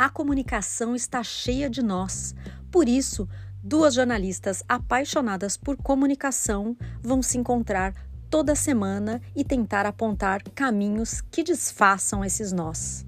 A comunicação está cheia de nós. Por isso, duas jornalistas apaixonadas por comunicação vão se encontrar toda semana e tentar apontar caminhos que desfaçam esses nós.